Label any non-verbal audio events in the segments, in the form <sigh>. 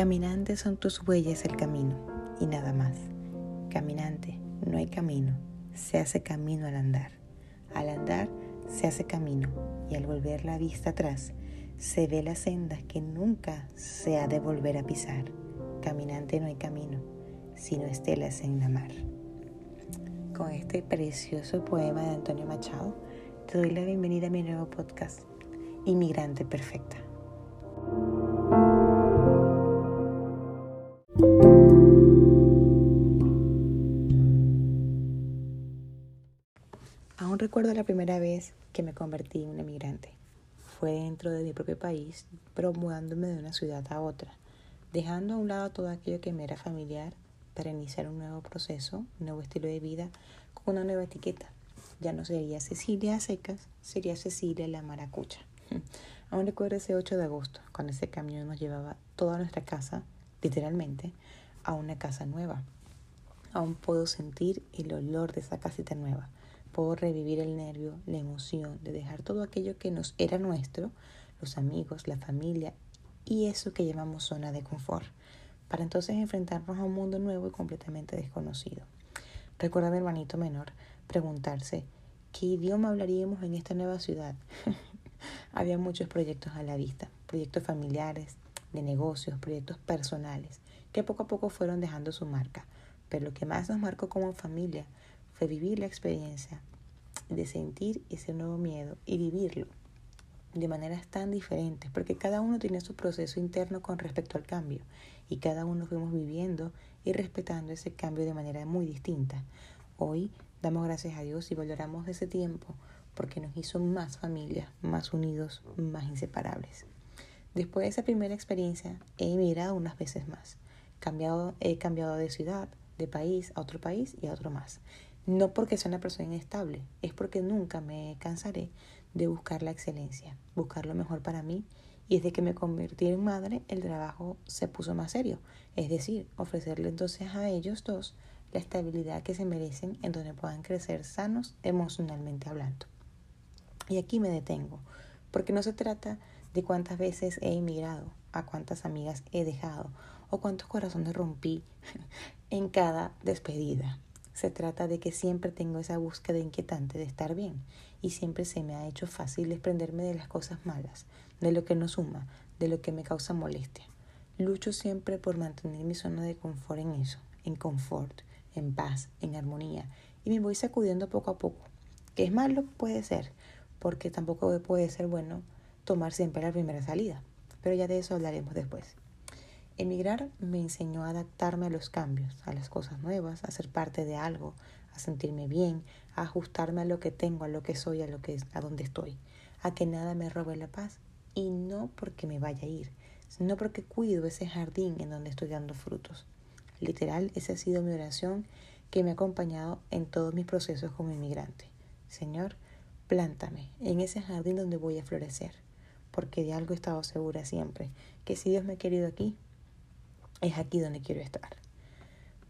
Caminantes son tus huellas el camino y nada más. Caminante, no hay camino, se hace camino al andar. Al andar se hace camino y al volver la vista atrás se ve las sendas que nunca se ha de volver a pisar. Caminante no hay camino, sino estelas en la mar. Con este precioso poema de Antonio Machado, te doy la bienvenida a mi nuevo podcast, Inmigrante Perfecta. Recuerdo la primera vez que me convertí en un emigrante. Fue dentro de mi propio país, pero de una ciudad a otra, dejando a un lado todo aquello que me era familiar para iniciar un nuevo proceso, un nuevo estilo de vida con una nueva etiqueta. Ya no sería Cecilia secas, sería Cecilia la maracucha. <laughs> Aún recuerdo ese 8 de agosto, cuando ese camión nos llevaba toda nuestra casa, literalmente, a una casa nueva. Aún puedo sentir el olor de esa casita nueva Puedo revivir el nervio, la emoción de dejar todo aquello que nos era nuestro, los amigos, la familia y eso que llamamos zona de confort, para entonces enfrentarnos a un mundo nuevo y completamente desconocido. Recuerda mi hermanito menor preguntarse qué idioma hablaríamos en esta nueva ciudad. <laughs> Había muchos proyectos a la vista, proyectos familiares, de negocios, proyectos personales, que poco a poco fueron dejando su marca. Pero lo que más nos marcó como familia fue vivir la experiencia de sentir ese nuevo miedo y vivirlo de maneras tan diferentes, porque cada uno tiene su proceso interno con respecto al cambio y cada uno fuimos viviendo y respetando ese cambio de manera muy distinta. Hoy damos gracias a Dios y valoramos ese tiempo porque nos hizo más familias, más unidos, más inseparables. Después de esa primera experiencia he emigrado unas veces más. Cambiado, he cambiado de ciudad, de país a otro país y a otro más. No porque sea una persona inestable, es porque nunca me cansaré de buscar la excelencia, buscar lo mejor para mí. Y desde que me convertí en madre, el trabajo se puso más serio. Es decir, ofrecerle entonces a ellos dos la estabilidad que se merecen en donde puedan crecer sanos emocionalmente hablando. Y aquí me detengo, porque no se trata de cuántas veces he emigrado, a cuántas amigas he dejado o cuántos corazones rompí <laughs> en cada despedida. Se trata de que siempre tengo esa búsqueda inquietante de estar bien y siempre se me ha hecho fácil desprenderme de las cosas malas, de lo que no suma, de lo que me causa molestia. Lucho siempre por mantener mi zona de confort en eso, en confort, en paz, en armonía, y me voy sacudiendo poco a poco. ¿Que es malo? Puede ser, porque tampoco puede ser bueno tomar siempre la primera salida, pero ya de eso hablaremos después. Emigrar me enseñó a adaptarme a los cambios, a las cosas nuevas, a ser parte de algo, a sentirme bien, a ajustarme a lo que tengo, a lo que soy, a lo que a donde estoy, a que nada me robe la paz y no porque me vaya a ir, sino porque cuido ese jardín en donde estoy dando frutos. Literal, esa ha sido mi oración que me ha acompañado en todos mis procesos como inmigrante. Señor, plántame en ese jardín donde voy a florecer, porque de algo he estado segura siempre, que si Dios me ha querido aquí, es aquí donde quiero estar.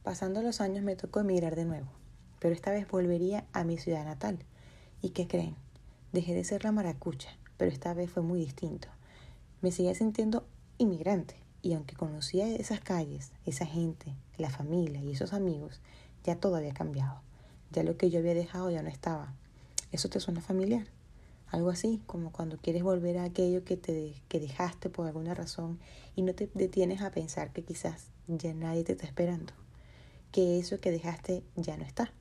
Pasando los años me tocó emigrar de nuevo, pero esta vez volvería a mi ciudad natal. ¿Y qué creen? Dejé de ser la maracucha, pero esta vez fue muy distinto. Me seguía sintiendo inmigrante, y aunque conocía esas calles, esa gente, la familia y esos amigos, ya todo había cambiado. Ya lo que yo había dejado ya no estaba. ¿Eso te suena familiar? Algo así, como cuando quieres volver a aquello que, te, que dejaste por alguna razón y no te detienes a pensar que quizás ya nadie te está esperando, que eso que dejaste ya no está.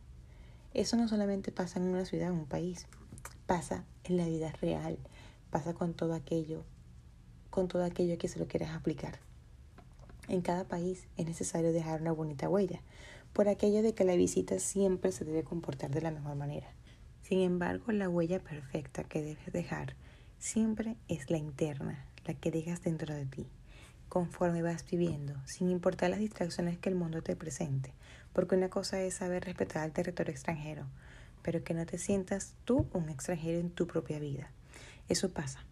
Eso no solamente pasa en una ciudad, en un país, pasa en la vida real, pasa con todo aquello, con todo aquello que se lo quieras aplicar. En cada país es necesario dejar una bonita huella, por aquello de que la visita siempre se debe comportar de la mejor manera. Sin embargo, la huella perfecta que debes dejar siempre es la interna, la que dejas dentro de ti, conforme vas viviendo, sin importar las distracciones que el mundo te presente, porque una cosa es saber respetar el territorio extranjero, pero que no te sientas tú un extranjero en tu propia vida. Eso pasa.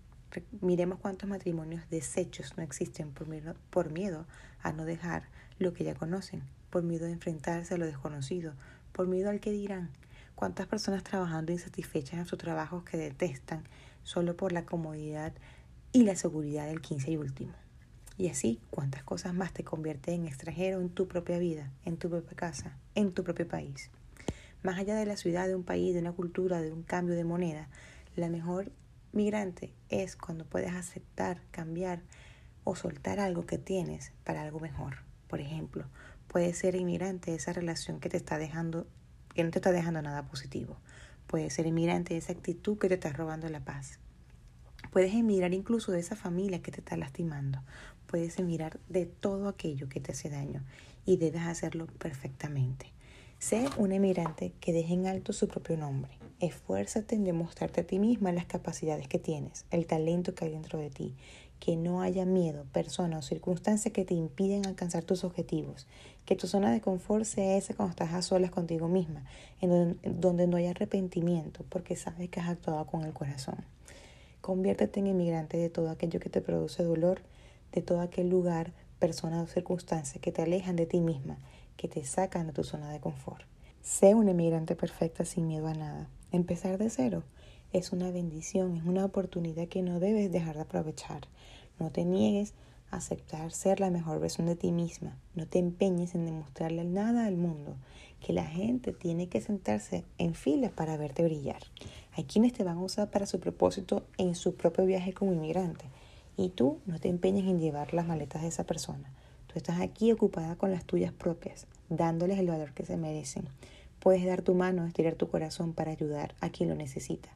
Miremos cuántos matrimonios deshechos no existen por miedo, a no dejar lo que ya conocen, por miedo a enfrentarse a lo desconocido, por miedo al que dirán, ¿Cuántas personas trabajando insatisfechas en sus trabajos que detestan solo por la comodidad y la seguridad del 15 y último? Y así, cuántas cosas más te convierte en extranjero en tu propia vida, en tu propia casa, en tu propio país. Más allá de la ciudad, de un país, de una cultura, de un cambio de moneda, la mejor migrante es cuando puedes aceptar, cambiar o soltar algo que tienes para algo mejor. Por ejemplo, puede ser inmigrante esa relación que te está dejando, que no te está dejando nada positivo. Puede ser inmigrante esa actitud que te está robando la paz. Puedes emigrar incluso de esa familia que te está lastimando. Puedes emigrar de todo aquello que te hace daño y debes hacerlo perfectamente. Sé un emigrante que deje en alto su propio nombre. Esfuérzate en demostrarte a ti misma las capacidades que tienes, el talento que hay dentro de ti. Que no haya miedo, persona o circunstancias que te impiden alcanzar tus objetivos. Que tu zona de confort sea esa cuando estás a solas contigo misma, en donde, donde no haya arrepentimiento, porque sabes que has actuado con el corazón. Conviértete en emigrante de todo aquello que te produce dolor, de todo aquel lugar, persona o circunstancia que te alejan de ti misma que te sacan de tu zona de confort. Sé una emigrante perfecta sin miedo a nada. Empezar de cero es una bendición, es una oportunidad que no debes dejar de aprovechar. No te niegues a aceptar ser la mejor versión de ti misma. No te empeñes en demostrarle nada al mundo, que la gente tiene que sentarse en fila para verte brillar. Hay quienes te van a usar para su propósito en su propio viaje como inmigrante. Y tú no te empeñes en llevar las maletas de esa persona estás aquí ocupada con las tuyas propias, dándoles el valor que se merecen. Puedes dar tu mano, estirar tu corazón para ayudar a quien lo necesita,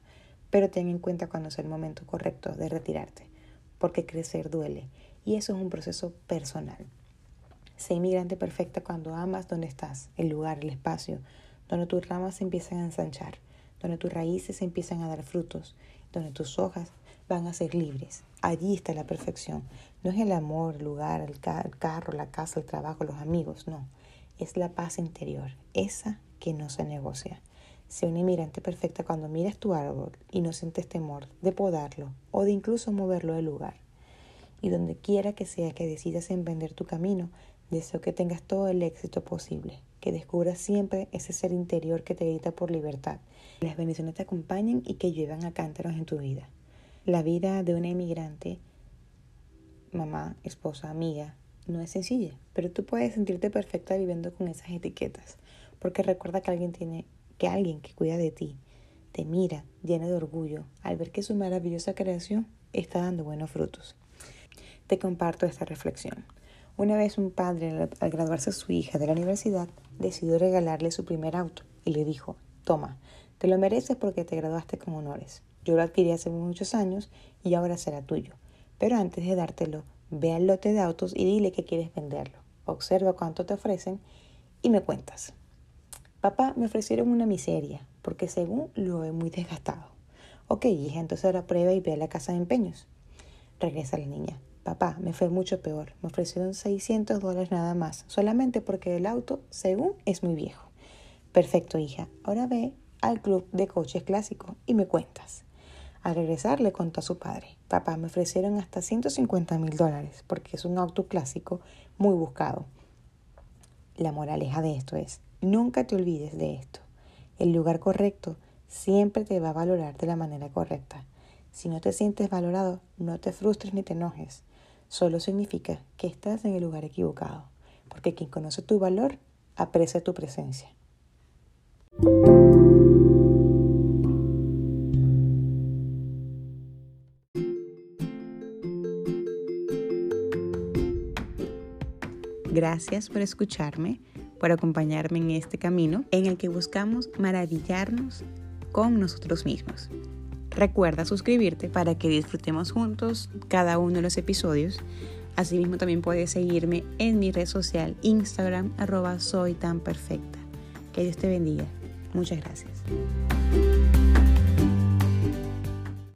pero ten en cuenta cuando es el momento correcto de retirarte, porque crecer duele y eso es un proceso personal. Sé inmigrante perfecta cuando amas donde estás, el lugar, el espacio, donde tus ramas se empiezan a ensanchar, donde tus raíces se empiezan a dar frutos, donde tus hojas van a ser libres. Allí está la perfección. No es el amor, el lugar, el, carro, la casa, el trabajo, los amigos, no. Es la paz interior, esa que no se negocia. Sé una inmigrante perfecta cuando miras tu árbol y no sientes temor de podarlo o de incluso moverlo del lugar. Y donde quiera que sea que decidas emprender tu camino, deseo que tengas todo el éxito posible, que descubras siempre ese ser interior que te grita por libertad. Las bendiciones te acompañen y que llevan a cántaros en tu vida. La vida de una inmigrante, mamá, esposa, amiga, no es sencilla, pero tú puedes sentirte perfecta viviendo con esas etiquetas, porque recuerda que alguien tiene, que alguien que cuida de ti, te mira llena de orgullo al ver que su maravillosa creación está dando buenos frutos. Te comparto esta reflexión. Una vez un padre, al graduarse su hija de la universidad, decidió regalarle su primer auto y le dijo, toma, te lo mereces porque te graduaste con honores. Yo lo adquirí hace muchos años y ahora será tuyo. Pero antes de dártelo, ve al lote de autos y dile que quieres venderlo. Observa cuánto te ofrecen y me cuentas. Papá, me ofrecieron una miseria, porque según lo ve muy desgastado. Ok, hija, entonces ahora prueba y ve a la casa de empeños. Regresa la niña. Papá, me fue mucho peor. Me ofrecieron 600 dólares nada más, solamente porque el auto, según, es muy viejo. Perfecto, hija. Ahora ve al club de coches clásicos y me cuentas. Al regresar le contó a su padre, papá, me ofrecieron hasta 150 mil dólares porque es un auto clásico muy buscado. La moraleja de esto es, nunca te olvides de esto. El lugar correcto siempre te va a valorar de la manera correcta. Si no te sientes valorado, no te frustres ni te enojes. Solo significa que estás en el lugar equivocado, porque quien conoce tu valor aprecia tu presencia. Gracias por escucharme, por acompañarme en este camino en el que buscamos maravillarnos con nosotros mismos. Recuerda suscribirte para que disfrutemos juntos cada uno de los episodios. Asimismo también puedes seguirme en mi red social Instagram arroba. Que Dios te bendiga. Muchas gracias.